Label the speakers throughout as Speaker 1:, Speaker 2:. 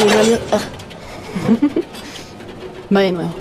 Speaker 1: Ah. Va de nuevo.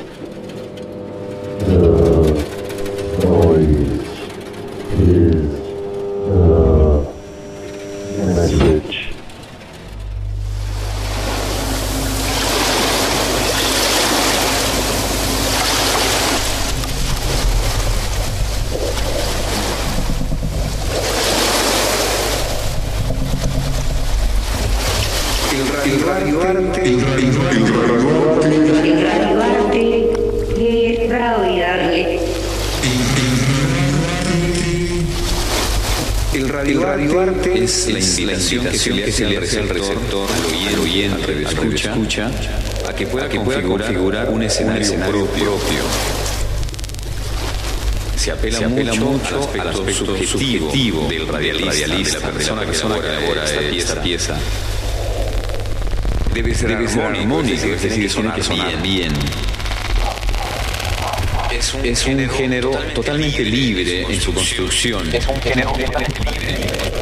Speaker 2: Que se le hace al receptor, al oyente, al escucha, escucha, a que pueda, configurar, un escenario, propio. Se apela, mucho, al aspecto, subjetivo, del radialista, de la persona, que elabora esta pieza. Debe ser, armónico, es decir, tiene que sonar bien. Es un, género totalmente libre en su construcción. Es un género
Speaker 3: totalmente libre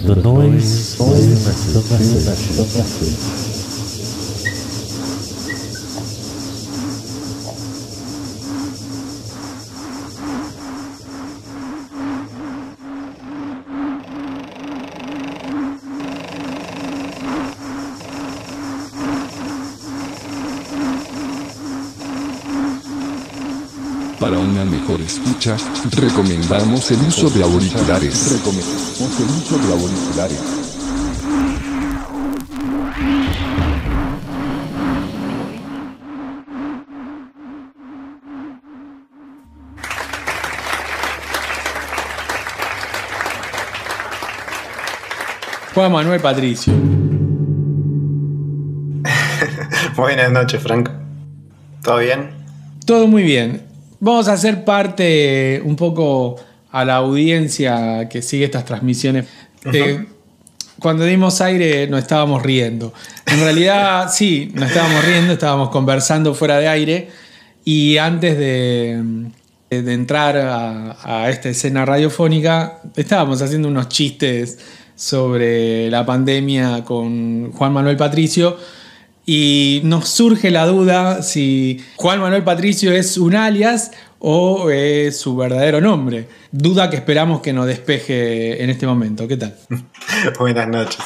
Speaker 4: do Dois dois,
Speaker 5: dois. Una mejor escucha, recomendamos el uso de auriculares. Recomendamos el uso de auriculares.
Speaker 6: Juan Manuel Patricio.
Speaker 7: Buenas noches, Frank. ¿Todo bien?
Speaker 6: Todo muy bien. Vamos a hacer parte un poco a la audiencia que sigue estas transmisiones. Eh, cuando dimos aire nos estábamos riendo. En realidad, sí, nos estábamos riendo, estábamos conversando fuera de aire. Y antes de, de entrar a, a esta escena radiofónica, estábamos haciendo unos chistes sobre la pandemia con Juan Manuel Patricio. Y nos surge la duda si Juan Manuel Patricio es un alias o es su verdadero nombre. Duda que esperamos que nos despeje en este momento. ¿Qué tal?
Speaker 7: Buenas noches.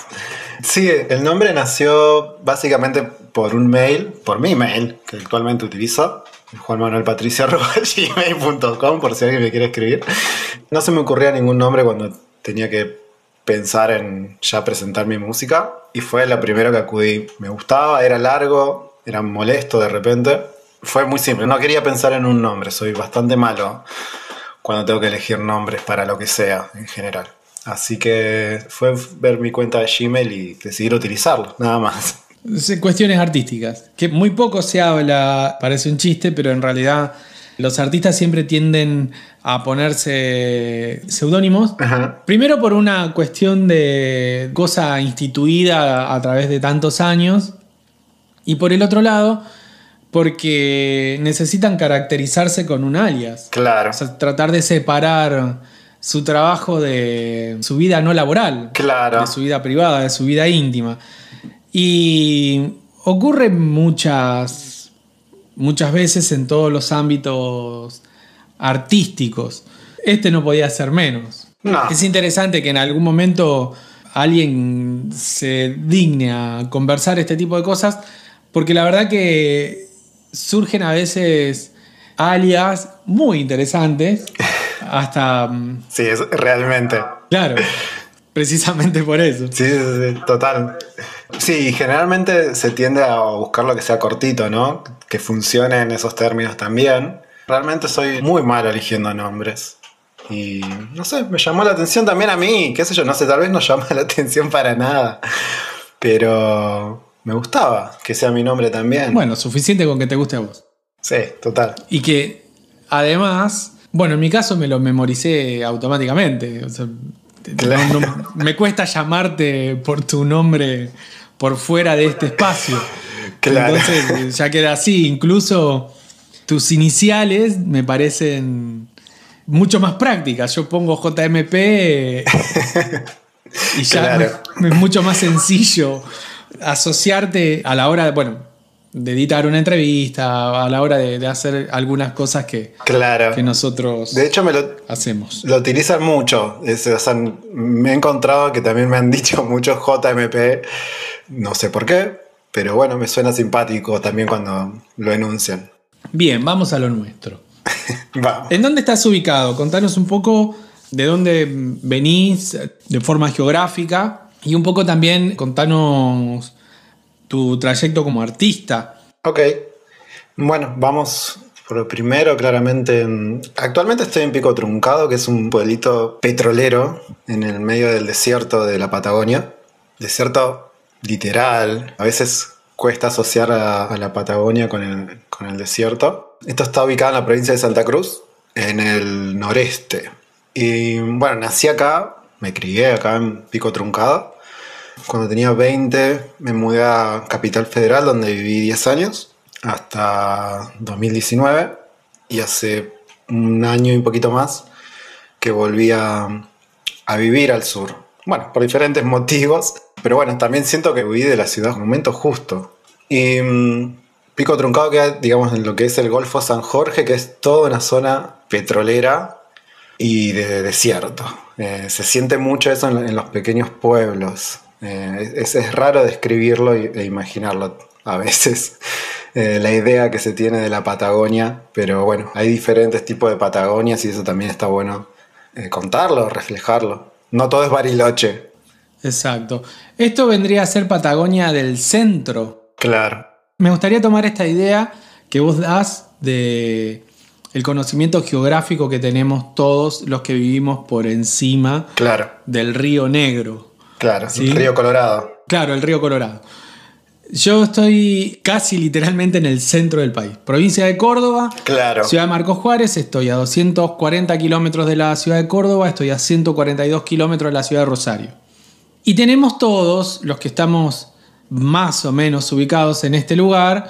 Speaker 7: Sí, el nombre nació básicamente por un mail, por mi mail, que actualmente utilizo, juanmanuelpatricio.gmail.com, por si alguien me quiere escribir. No se me ocurría ningún nombre cuando tenía que pensar en ya presentar mi música y fue la primera que acudí. Me gustaba, era largo, era molesto de repente. Fue muy simple, no quería pensar en un nombre, soy bastante malo cuando tengo que elegir nombres para lo que sea en general. Así que fue ver mi cuenta de Gmail y decidir utilizarlo, nada más.
Speaker 6: Cuestiones artísticas, que muy poco se habla, parece un chiste, pero en realidad los artistas siempre tienden a ponerse seudónimos. Primero por una cuestión de cosa instituida a través de tantos años. Y por el otro lado, porque necesitan caracterizarse con un alias.
Speaker 7: Claro.
Speaker 6: O sea, tratar de separar su trabajo de su vida no laboral.
Speaker 7: Claro.
Speaker 6: De su vida privada, de su vida íntima. Y ocurre muchas, muchas veces en todos los ámbitos artísticos. Este no podía ser menos.
Speaker 7: No.
Speaker 6: Es interesante que en algún momento alguien se digne a conversar este tipo de cosas, porque la verdad que surgen a veces alias muy interesantes, hasta... mm,
Speaker 7: Sí, es, realmente.
Speaker 6: Claro, precisamente por eso.
Speaker 7: Sí, sí, sí, total. Sí, generalmente se tiende a buscar lo que sea cortito, ¿no? Que funcione en esos términos también. Realmente soy muy malo eligiendo nombres. Y no sé, me llamó la atención también a mí, qué sé yo, no sé, tal vez no llama la atención para nada. Pero me gustaba que sea mi nombre también.
Speaker 6: Bueno, suficiente con que te guste a vos.
Speaker 7: Sí, total.
Speaker 6: Y que además, bueno, en mi caso me lo memoricé automáticamente. O sea,
Speaker 7: Claro.
Speaker 6: no- no- me cuesta llamarte por tu nombre por fuera de este espacio.
Speaker 7: Claro.
Speaker 6: Entonces ya queda así. Incluso tus iniciales me parecen mucho más prácticas. Yo pongo JMP y ya
Speaker 7: Claro.
Speaker 6: me- es mucho más sencillo asociarte a la hora de, bueno, de editar una entrevista, a la hora de, de hacer algunas cosas que,
Speaker 7: Claro.
Speaker 6: que nosotros
Speaker 7: De hecho, me lo,
Speaker 6: hacemos.
Speaker 7: Lo utilizan mucho. Es- o sea, me he encontrado que también me han dicho mucho JMP. No sé por qué, pero bueno, me suena simpático también cuando lo enuncian.
Speaker 6: Bien, vamos a lo nuestro.
Speaker 7: Vamos.
Speaker 6: ¿En dónde estás ubicado? Contanos un poco de dónde venís de forma geográfica y un poco también contanos tu trayecto como artista.
Speaker 7: Ok. Bueno, vamos por lo primero, claramente. en- Actualmente estoy en Pico Truncado, que es un pueblito petrolero en el medio del desierto de la Patagonia. Desierto literal. A veces cuesta asociar a, la Patagonia con el, con el desierto. Esto está ubicado en la provincia de Santa Cruz, en el noreste. Y bueno, nací acá, me crié acá en Pico Truncado. Cuando tenía 20 me mudé a Capital Federal donde viví 10 años hasta 2019 y hace un año y poquito más que volví a, a vivir al sur. Bueno, por diferentes motivos, pero bueno, también siento que huí de la ciudad en un momento justo. Y mm, Pico Truncado queda, digamos, en lo que es el Golfo San Jorge, que es toda una zona petrolera y de desierto. Eh, se siente mucho eso en, los pequeños pueblos. Eh, es, raro describirlo e imaginarlo a veces, eh, la idea que se tiene de la Patagonia, pero bueno, hay diferentes tipos de Patagonias y eso también está bueno contarlo, reflejarlo. No todo es Bariloche.
Speaker 6: Exacto. Esto vendría a ser Patagonia del centro.
Speaker 7: Claro.
Speaker 6: Me gustaría tomar esta idea que vos das de el conocimiento geográfico que tenemos todos los que vivimos por encima
Speaker 7: Claro,
Speaker 6: del río Negro.
Speaker 7: claro.
Speaker 6: Sí.
Speaker 7: Río Colorado.
Speaker 6: Claro, el río Colorado. Yo estoy casi literalmente en el centro del país. Provincia de Córdoba,
Speaker 7: Claro.
Speaker 6: Ciudad de Marcos Juárez, estoy a 240 kilómetros de la ciudad de Córdoba, estoy a 142 kilómetros de la ciudad de Rosario. Y tenemos todos, los que estamos más o menos ubicados en este lugar,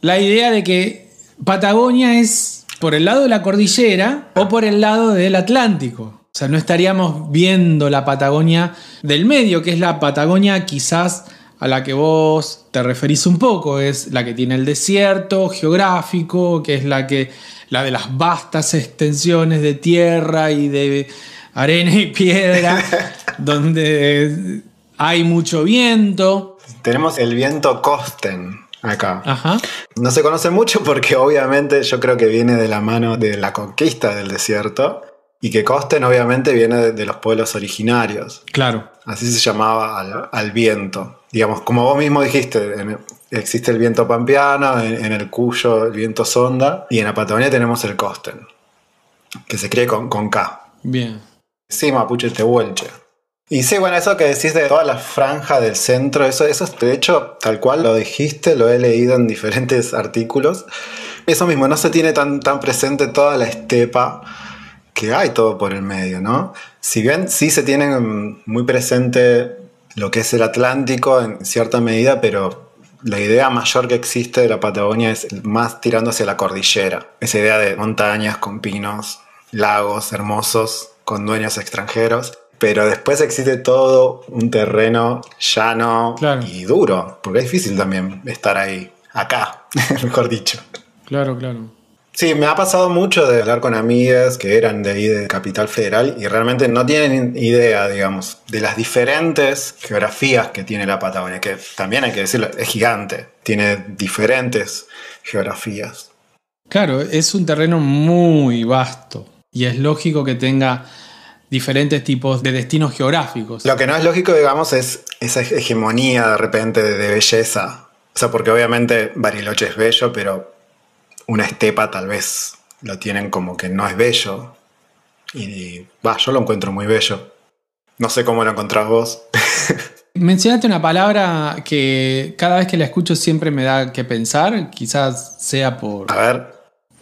Speaker 6: la idea de que Patagonia es por el lado de la cordillera o por el lado del Atlántico. O sea, no estaríamos viendo la Patagonia del medio, que es la Patagonia quizás a la que vos te referís un poco, es la que tiene el desierto geográfico, que es la que la de las vastas extensiones de tierra y de arena y piedra, donde hay mucho viento.
Speaker 7: Tenemos el viento Kosten acá.
Speaker 6: Ajá.
Speaker 7: No se conoce mucho porque obviamente yo creo que viene de la mano de la conquista del desierto y que Kosten obviamente viene de, de los pueblos originarios.
Speaker 6: Claro.
Speaker 7: Así se llamaba al, al viento. Digamos, como vos mismo dijiste, en- existe el viento pampeano, en, en el Cuyo el viento sonda y en la Patagonia tenemos el Kosten. que se escribe con, con K.
Speaker 6: Bien.
Speaker 7: Sí, Mapuche Tehuelche. Y sí, bueno, eso que decís de toda la franja del centro, eso, eso de hecho, tal cual lo dijiste, lo he leído en diferentes artículos. Eso mismo, no se tiene tan, tan presente toda la estepa que hay todo por el medio, ¿no? Si bien sí se tiene muy presente lo que es el Atlántico en cierta medida, pero la idea mayor que existe de la Patagonia es más tirando hacia la cordillera. Esa idea de montañas con pinos, lagos hermosos, con dueños extranjeros. Pero después existe todo un terreno llano y duro, porque es difícil también estar ahí, acá, mejor dicho.
Speaker 6: Claro, claro.
Speaker 7: Sí, me ha pasado mucho de hablar con amigas que eran de ahí de Capital Federal y realmente no tienen idea, digamos, de las diferentes geografías que tiene la Patagonia, que también hay que decirlo, es gigante, tiene diferentes geografías.
Speaker 6: Claro, es un terreno muy vasto y es lógico que tenga diferentes tipos de destinos geográficos.
Speaker 7: Lo que no es lógico, digamos, es esa hegemonía de repente de, belleza. O sea, porque obviamente Bariloche es bello, pero una estepa tal vez lo tienen como que no es bello. Y va, yo lo encuentro muy bello. No sé cómo lo encontrás vos.
Speaker 6: Mencionaste una palabra que cada vez que la escucho siempre me da que pensar, quizás sea por...
Speaker 7: A ver.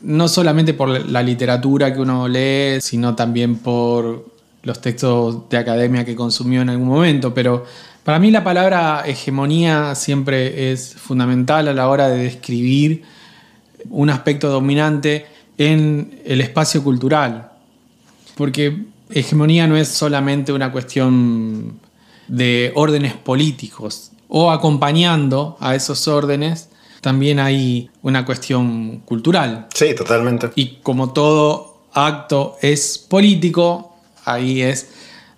Speaker 6: No solamente por la literatura que uno lee, sino también por los textos de academia que consumió en algún momento, pero para mí la palabra hegemonía siempre es fundamental a la hora de describir un aspecto dominante en el espacio cultural. Porque hegemonía no es solamente una cuestión de órdenes políticos o acompañando a esos órdenes, también hay una cuestión cultural.
Speaker 7: Sí, totalmente.
Speaker 6: Y como todo acto es político, ahí es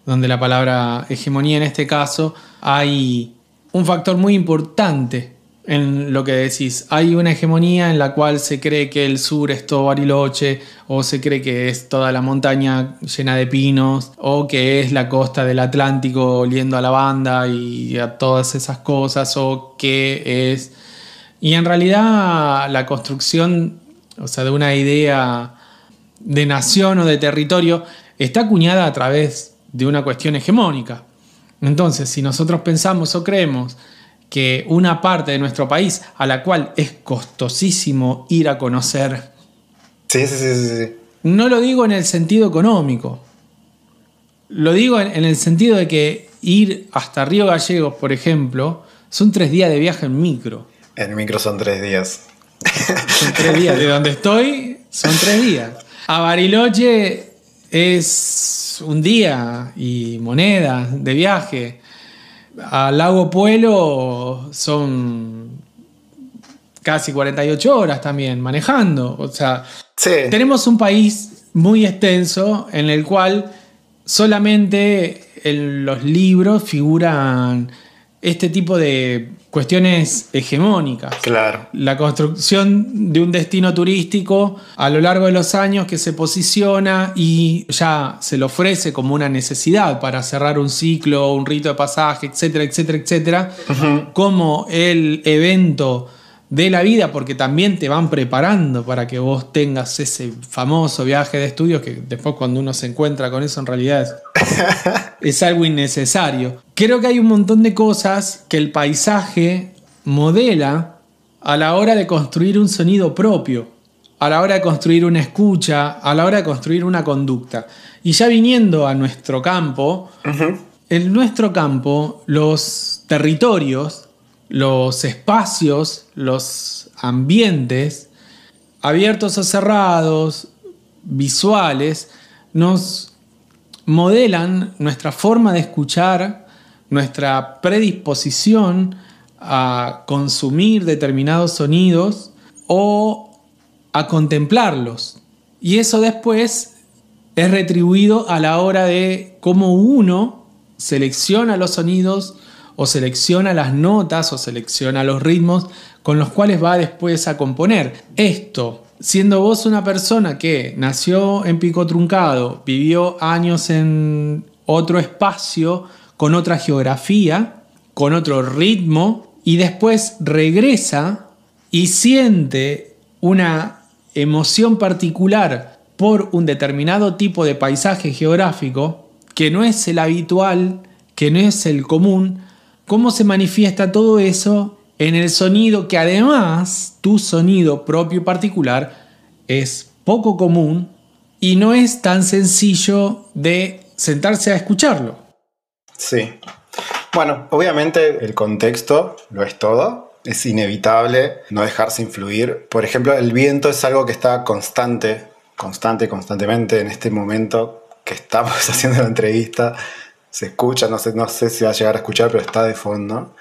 Speaker 6: donde la palabra hegemonía en este caso hay un factor muy importante en lo que decís. Hay una hegemonía en la cual se cree que el sur es todo Bariloche, o se cree que es toda la montaña llena de pinos, o que es la costa del Atlántico oliendo a la banda y a todas esas cosas, o que es... Y en realidad la construcción, o sea, de una idea de nación o de territorio, está acuñada a través de una cuestión hegemónica. Entonces, si nosotros pensamos o creemos que una parte de nuestro país a la cual es costosísimo ir a conocer.
Speaker 7: Sí, sí, sí, sí.
Speaker 6: No lo digo en el sentido económico. Lo digo en, el sentido de que ir hasta Río Gallegos, por ejemplo, son tres días de viaje en micro.
Speaker 7: En micro son tres días.
Speaker 6: Son tres días. De donde estoy, son tres días. A Bariloche es un día y moneda de viaje al Lago Puelo son casi 48 horas también manejando. O sea, tenemos un país muy extenso en el cual solamente en los libros figuran este tipo de cuestiones hegemónicas.
Speaker 7: Claro.
Speaker 6: La construcción de un destino turístico a lo largo de los años que se posiciona y ya se le ofrece como una necesidad para cerrar un ciclo, un rito de pasaje, etcétera, etcétera, etcétera, como el evento de la vida, porque también te van preparando para que vos tengas ese famoso viaje de estudios que después cuando uno se encuentra con eso en realidad es, es algo innecesario. Creo que hay un montón de cosas que el paisaje modela a la hora de construir un sonido propio, a la hora de construir una escucha, a la hora de construir una conducta. Y ya viniendo a nuestro campo, en nuestro campo los territorios los espacios, los ambientes, abiertos o cerrados, visuales, nos modelan nuestra forma de escuchar, nuestra predisposición a consumir determinados sonidos o a contemplarlos. Y eso después es retribuido a la hora de cómo uno selecciona los sonidos o selecciona las notas o selecciona los ritmos con los cuales va después a componer. Esto, siendo vos una persona que nació en Pico Truncado, vivió años en otro espacio, con otra geografía, con otro ritmo, y después regresa y siente una emoción particular por un determinado tipo de paisaje geográfico, que no es el habitual, que no es el común, ¿cómo se manifiesta todo eso en el sonido que además tu sonido propio particular es poco común y no es tan sencillo de sentarse a escucharlo?
Speaker 7: Sí. Bueno, obviamente el contexto lo es todo. Es inevitable no dejarse influir. Por ejemplo, el viento es algo que está constante, constante, constantemente en este momento que estamos haciendo la entrevista. Se escucha, no sé, no sé si va a llegar a escuchar, pero está de fondo.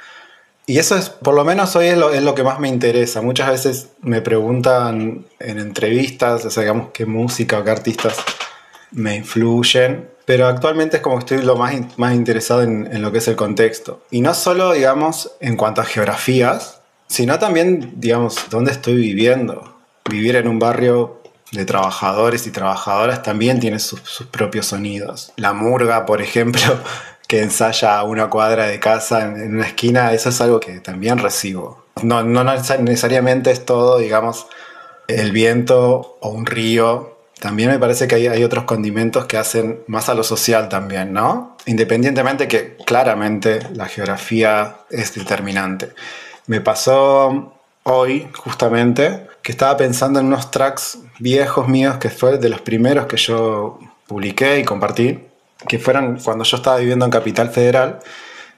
Speaker 7: Y eso es, por lo menos hoy es lo, es lo, que más me interesa. Muchas veces me preguntan en entrevistas, o sea, digamos, qué música o qué artistas me influyen. Pero actualmente es como que estoy lo más, más interesado en, en, lo que es el contexto. Y no solo, digamos, en cuanto a geografías, sino también, digamos, dónde estoy viviendo. Vivir en un barrio de trabajadores y trabajadoras también tiene sus, sus propios sonidos. La murga, por ejemplo, que ensaya a una cuadra de casa en, una esquina, eso es algo que también recibo. No, no necesariamente es todo, digamos, el viento o un río también me parece que hay, hay, otros condimentos que hacen más a lo social también, ¿no? Independientemente que claramente la geografía es determinante. Me pasó hoy, justamente, que estaba pensando en unos tracks viejos míos que fue de los primeros que yo publiqué y compartí, que fueron cuando yo estaba viviendo en Capital Federal.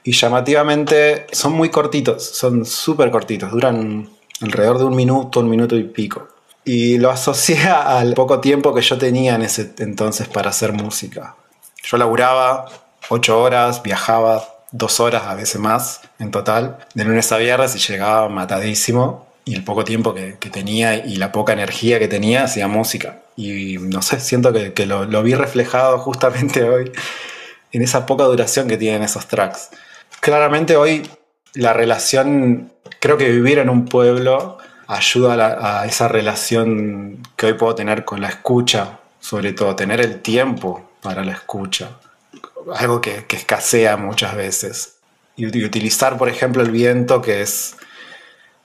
Speaker 7: Y llamativamente son muy cortitos, son súper cortitos, duran alrededor de un minuto, un minuto y pico y lo asocié al poco tiempo que yo tenía en ese entonces para hacer música. Yo laburaba ocho horas, viajaba dos horas, a veces más en total, de lunes a viernes y llegaba matadísimo. Y el poco tiempo que, tenía y la poca energía que tenía hacía música. Y no sé, siento que, que lo, lo vi reflejado justamente hoy en esa poca duración que tienen esos tracks. Claramente hoy la relación, creo que vivir en un pueblo ayuda a, esa relación que hoy puedo tener con la escucha, sobre todo tener el tiempo para la escucha, algo que, escasea muchas veces. Y, utilizar, por ejemplo, el viento, que es,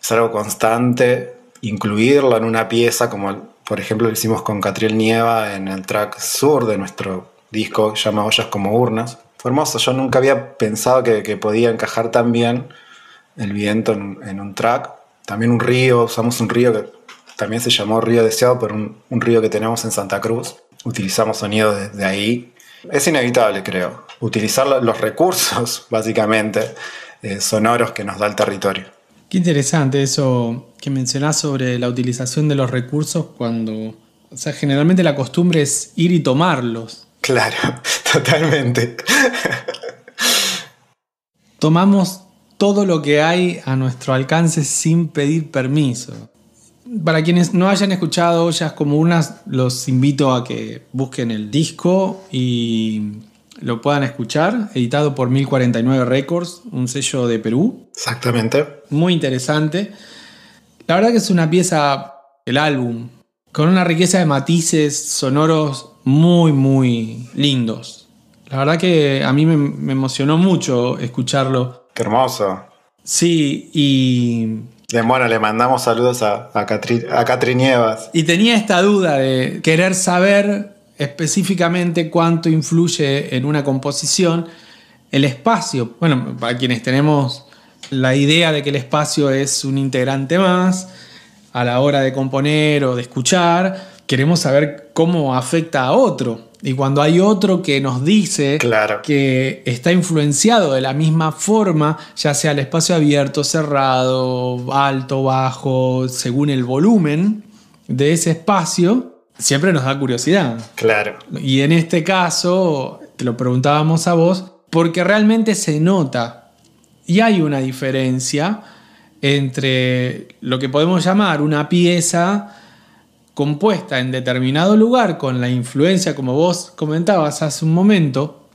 Speaker 7: es, algo constante, incluirlo en una pieza, como por ejemplo lo hicimos con Catriel Nieva en el track sur de nuestro disco, llama Ollas como Urnas. Fue hermoso, yo nunca había pensado que, podía encajar tan bien el viento en, un track también un río, usamos un río que también se llamó Río Deseado por un, río que tenemos en Santa Cruz. Utilizamos sonido desde de ahí. Es inevitable, creo, utilizar los recursos, básicamente, eh, sonoros que nos da el territorio.
Speaker 6: Qué interesante eso que mencionás sobre la utilización de los recursos cuando, o sea, generalmente la costumbre es ir y tomarlos.
Speaker 7: Claro, totalmente.
Speaker 6: Tomamos todo lo que hay a nuestro alcance sin pedir permiso. Para quienes no hayan escuchado Ollas como unas, los invito a que busquen el disco y lo puedan escuchar, editado por 1049 Records, un sello de Perú.
Speaker 7: Exactamente.
Speaker 6: Muy interesante. La verdad que es una pieza, el álbum, con una riqueza de matices sonoros muy, muy lindos. La verdad que a mí me, me emocionó mucho escucharlo.
Speaker 7: Qué hermoso.
Speaker 6: Sí, y.
Speaker 7: Bueno, le mandamos saludos a, a, Catri, a.
Speaker 6: Y tenía esta duda de querer saber específicamente cuánto influye en una composición el espacio. Bueno, para quienes tenemos la idea de que el espacio es un integrante más a la hora de componer o de escuchar, queremos saber cómo afecta a otro. Y cuando hay otro que nos dice
Speaker 7: claro.
Speaker 6: que está influenciado de la misma forma, ya sea el espacio abierto, cerrado, alto, bajo, según el volumen de ese espacio, siempre nos da curiosidad.
Speaker 7: Claro.
Speaker 6: Y en este caso, te lo preguntábamos a vos, porque realmente se nota y hay una diferencia entre lo que podemos llamar una pieza compuesta en determinado lugar con la influencia, como vos comentabas hace un momento,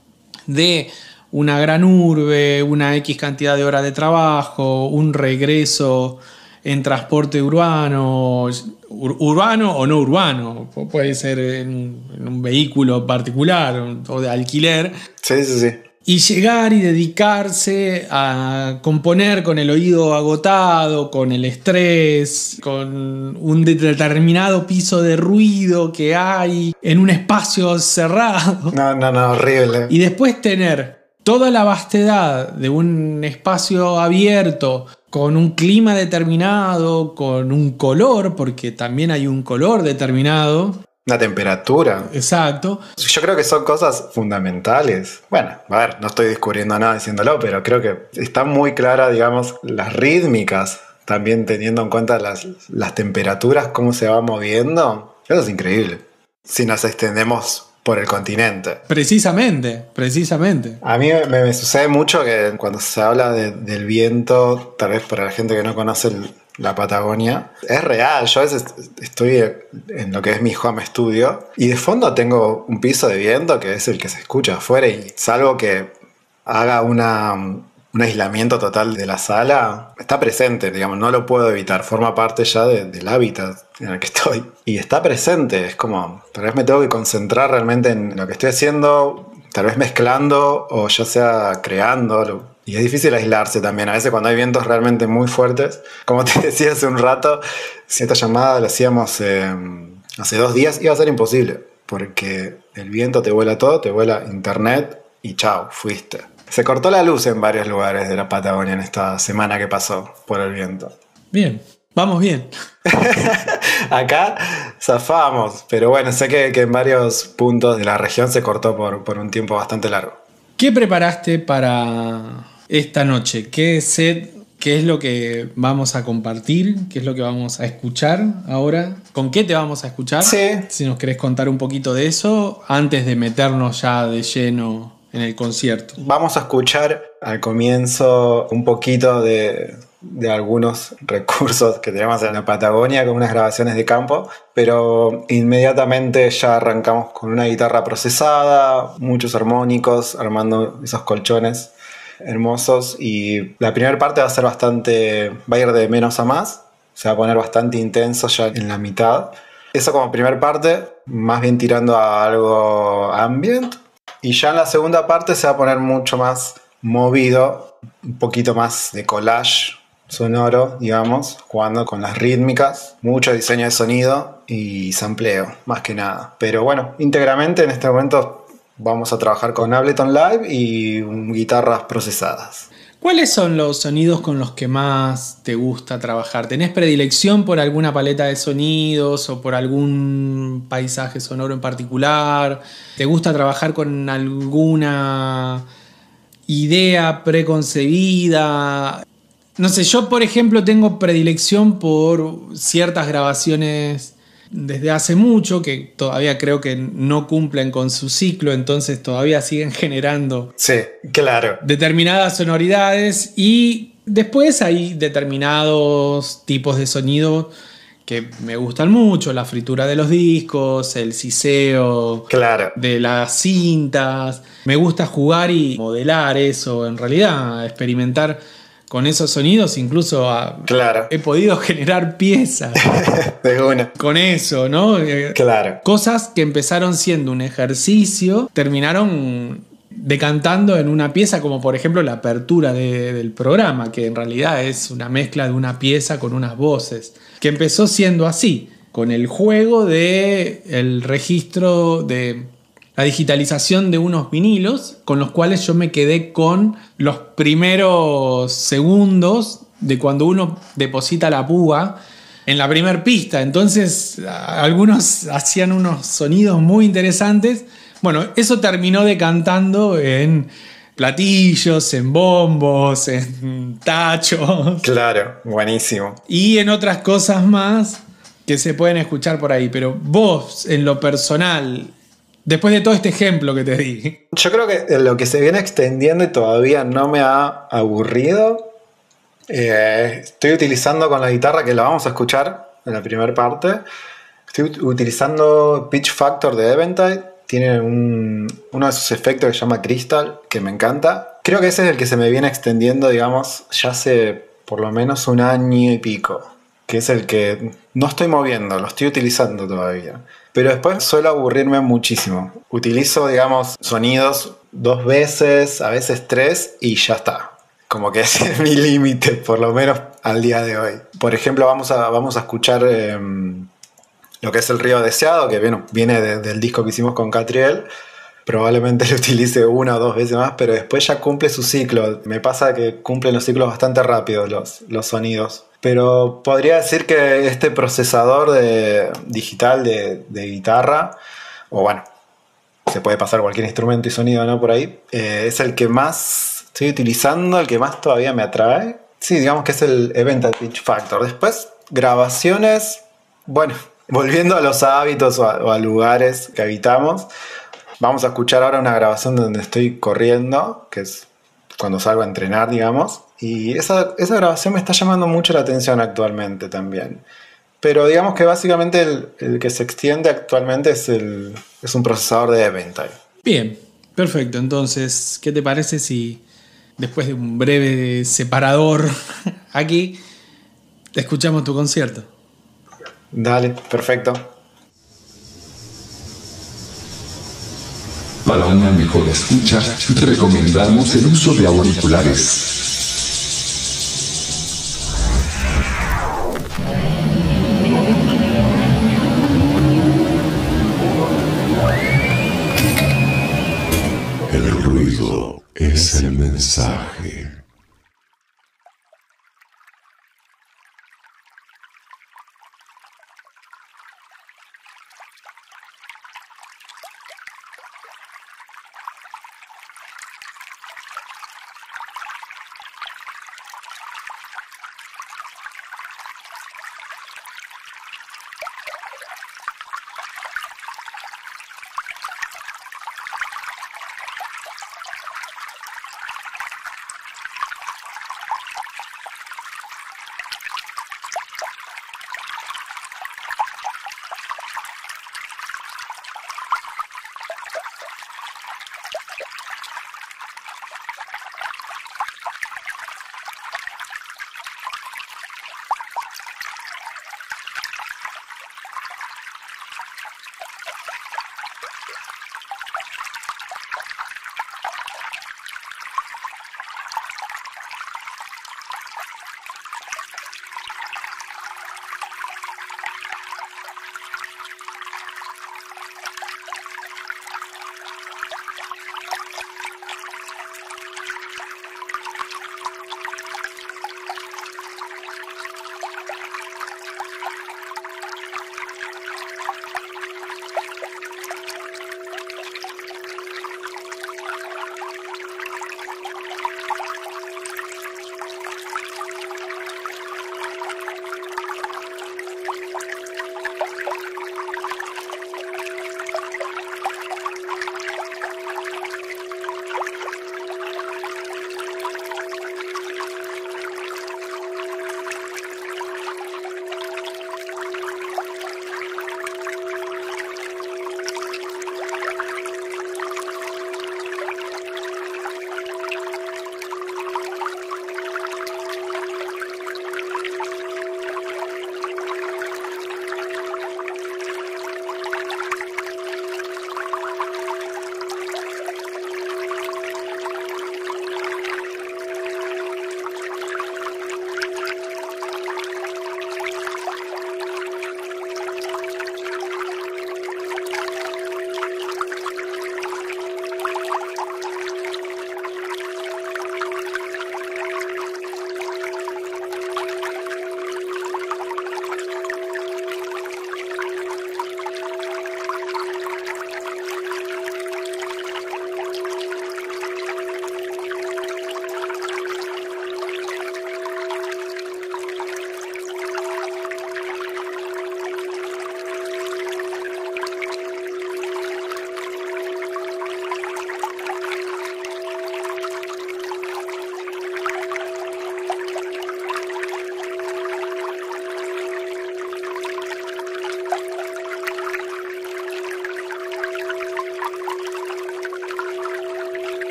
Speaker 6: de una gran urbe, una X cantidad de horas de trabajo, un regreso en transporte urbano, ur urbano o no urbano, puede ser en, un vehículo particular o de alquiler.
Speaker 7: Sí, sí, sí.
Speaker 6: Y llegar y dedicarse a componer con el oído agotado, con el estrés, con un determinado piso de ruido que hay en un espacio cerrado.
Speaker 7: No, no, no, horrible.
Speaker 6: Y después tener toda la vastedad de un espacio abierto, con un clima determinado, con un color, porque también hay un color determinado,
Speaker 7: La temperatura.
Speaker 6: exacto,
Speaker 7: Yo creo que son cosas fundamentales. Bueno, a ver, no estoy descubriendo nada diciéndolo, pero creo que está muy clara, digamos, las rítmicas, también teniendo en cuenta las, las temperaturas, cómo se va moviendo. Eso es increíble. Si nos extendemos por el continente.
Speaker 6: precisamente, precisamente.
Speaker 7: A mí me, me sucede mucho que cuando se habla de- del viento, tal vez para la gente que no conoce el- la Patagonia, es real. Yo a veces estoy en lo que es mi home studio y de fondo tengo un piso de viento que es el que se escucha afuera y salvo que haga una, un aislamiento total de la sala, está presente, digamos, no lo puedo evitar, forma parte ya de- del hábitat en el que estoy. Y está presente, es como, tal vez me tengo que concentrar realmente en lo que estoy haciendo, tal vez mezclando o ya sea creando. Y es difícil aislarse también, a veces cuando hay vientos realmente muy fuertes, como te decía hace un rato, si esta llamada la hacíamos eh, hace dos días, iba a ser imposible, porque el viento te vuela todo, te vuela internet y chao, fuiste. Se cortó la luz en varios lugares de la Patagonia en esta semana que pasó por el viento.
Speaker 6: Bien, vamos bien.
Speaker 7: Acá zafamos, pero bueno, sé que, que en varios puntos de la región se cortó por, por un tiempo bastante largo.
Speaker 6: ¿Qué preparaste para esta noche? ¿Qué set? ¿Qué es lo que vamos a compartir? ¿Qué es lo que vamos a escuchar ahora? ¿Con qué te vamos a escuchar?
Speaker 7: Sí.
Speaker 6: Si nos querés contar un poquito de eso antes de meternos ya de lleno en el concierto.
Speaker 7: Vamos a escuchar al comienzo un poquito de, de algunos recursos que tenemos en la Patagonia con unas grabaciones de campo, pero inmediatamente ya arrancamos con una guitarra procesada, muchos armónicos, armando esos colchones hermosos y la primera parte va a ser bastante, va a ir de menos a más, se va a poner bastante intenso ya en la mitad. Eso como primer parte, más bien tirando a algo ambient. Y ya en la segunda parte se va a poner mucho más movido, un poquito más de collage sonoro, digamos, jugando con las rítmicas, mucho diseño de sonido y sampleo, más que nada. Pero bueno, íntegramente en este momento vamos a trabajar con Ableton Live y guitarras procesadas.
Speaker 6: ¿Cuáles son los sonidos con los que más te gusta trabajar? ¿Tenés predilección por alguna paleta de sonidos o por algún paisaje sonoro en particular? ¿Te gusta trabajar con alguna idea preconcebida? No sé, yo por ejemplo tengo predilección por ciertas grabaciones desde hace mucho que todavía creo que no cumplen con su ciclo, entonces todavía siguen generando
Speaker 7: Sí, claro.
Speaker 6: determinadas sonoridades y después hay determinados tipos de sonido que me gustan mucho, la fritura de los discos, el siseo
Speaker 7: Claro.
Speaker 6: de las cintas. Me gusta jugar y modelar eso, en realidad, experimentar con esos sonidos, incluso a-
Speaker 7: Claro.
Speaker 6: he podido generar piezas
Speaker 7: De una.
Speaker 6: con eso, ¿no?
Speaker 7: Claro.
Speaker 6: Cosas que empezaron siendo un ejercicio, terminaron decantando en una pieza, como por ejemplo la apertura de- del programa, que en realidad es una mezcla de una pieza con unas voces, que empezó siendo así, con el juego de el registro de la digitalización de unos vinilos, con los cuales yo me quedé con los primeros segundos de cuando uno deposita la púa en la primer pista. Entonces, algunos hacían unos sonidos muy interesantes. Bueno, eso terminó decantando en platillos, en bombos, en tachos
Speaker 7: Claro. Buenísimo.
Speaker 6: y en otras cosas más que se pueden escuchar por ahí. Pero vos, en lo personal, después de todo este ejemplo que te di,
Speaker 7: Yo creo que lo que se viene extendiendo y todavía no me ha aburrido, eh, estoy utilizando con la guitarra que la vamos a escuchar en la primera parte, estoy ut- utilizando Pitch Factor de Eventide, tiene un- uno de sus efectos que se llama Crystal, que me encanta. Creo que ese es el que se me viene extendiendo, digamos, ya hace por lo menos un año y pico, que es el que no estoy moviendo, lo estoy utilizando todavía. Pero después suelo aburrirme muchísimo. Utilizo, digamos, sonidos dos veces, a veces tres y ya está. Como que ese es mi límite, por lo menos al día de hoy. Por ejemplo, vamos a, vamos a escuchar em, lo que es el río deseado, que bueno, viene de- del disco que hicimos con Catriel. Probablemente lo utilice una o dos veces más, pero después ya cumple su ciclo. Me pasa que cumplen los ciclos bastante rápido los, los sonidos. Pero podría decir que este procesador de, digital de, guitarra, o bueno, se puede pasar cualquier instrumento y sonido ¿no? por ahí, eh, es el que más estoy utilizando, el que más todavía me atrae. Sí, digamos que es el Event at Pitch Factor. Después, grabaciones, bueno, volviendo a los hábitos o a lugares que habitamos, vamos a escuchar ahora una grabación donde estoy corriendo, que es cuando salgo a entrenar, digamos. Y esa, esa grabación me está llamando mucho la atención actualmente también. Pero digamos que básicamente el, el que se extiende actualmente es, el, es un procesador de Eventide.
Speaker 6: Bien, perfecto. Entonces, ¿qué te parece si después de un breve separador aquí, escuchamos tu concierto?
Speaker 7: Dale, perfecto.
Speaker 5: Para una mejor escucha, recomendamos el uso de auriculares.
Speaker 8: Mensaje.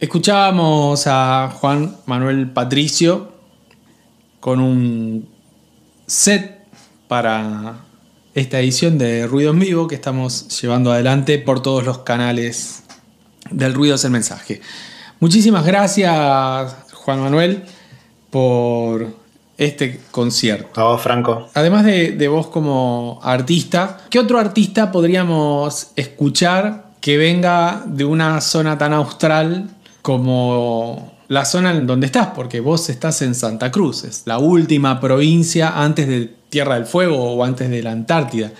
Speaker 6: Escuchábamos a Juan Manuel Patricio con un set para esta edición de Ruido en Vivo que estamos llevando adelante por todos los canales del Ruido es el Mensaje. Muchísimas gracias, Juan Manuel, por este concierto.
Speaker 7: A vos, Franco.
Speaker 6: Además de, de vos como artista, ¿qué otro artista podríamos escuchar que venga de una zona tan austral como la zona en donde estás? Porque vos estás en Santa Cruz, es la última provincia antes de Tierra del Fuego o antes de la Antártida,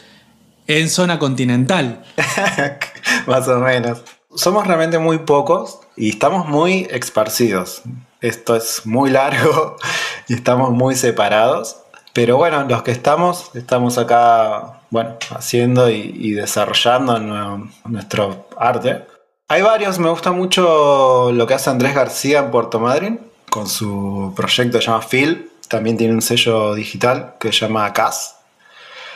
Speaker 6: en zona continental.
Speaker 7: Más o menos. Somos realmente muy pocos y estamos muy esparcidos. Esto es muy largo y estamos muy separados. Pero bueno, los que estamos, estamos acá, bueno, haciendo y, y desarrollando nu- nuestro arte. Hay varios, me gusta mucho lo que hace Andrés García en Puerto Madryn, con su proyecto que se llama Phil. También tiene un sello digital que se llama CAS.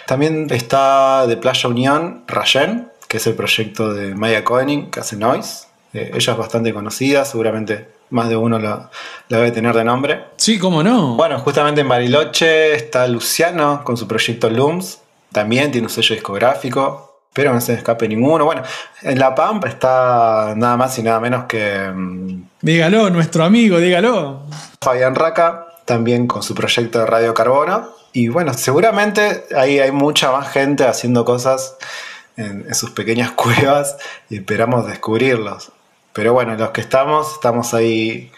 Speaker 7: También está de Playa Unión, Rayen, que es el proyecto de Maya Koenig, que hace Noise. Eh, ella es bastante conocida, seguramente más de uno la, la debe tener de nombre.
Speaker 6: Sí, cómo no.
Speaker 7: Bueno, justamente en Bariloche está Luciano con su proyecto Looms. También tiene un sello discográfico, pero no se escape ninguno. Bueno, en La Pampa está nada más y nada menos que mm,
Speaker 6: Dígalo, nuestro amigo, dígalo.
Speaker 7: Fabián Raca, también con su proyecto de Radio Carbono. Y bueno, seguramente ahí hay mucha más gente haciendo cosas en, en sus pequeñas cuevas y esperamos descubrirlos. Pero bueno, los que estamos, estamos ahí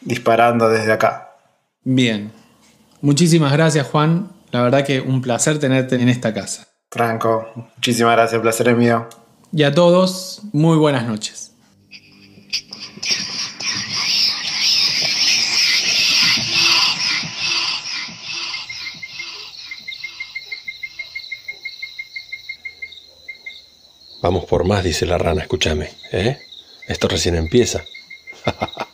Speaker 7: disparando desde acá.
Speaker 6: Bien. Muchísimas gracias, Juan. La verdad que un placer tenerte en esta casa.
Speaker 7: Franco, muchísimas gracias, el placer es mío.
Speaker 6: Y a todos, muy buenas noches.
Speaker 1: Vamos por más, dice la rana, escúchame, ¿eh? Esto recién empieza.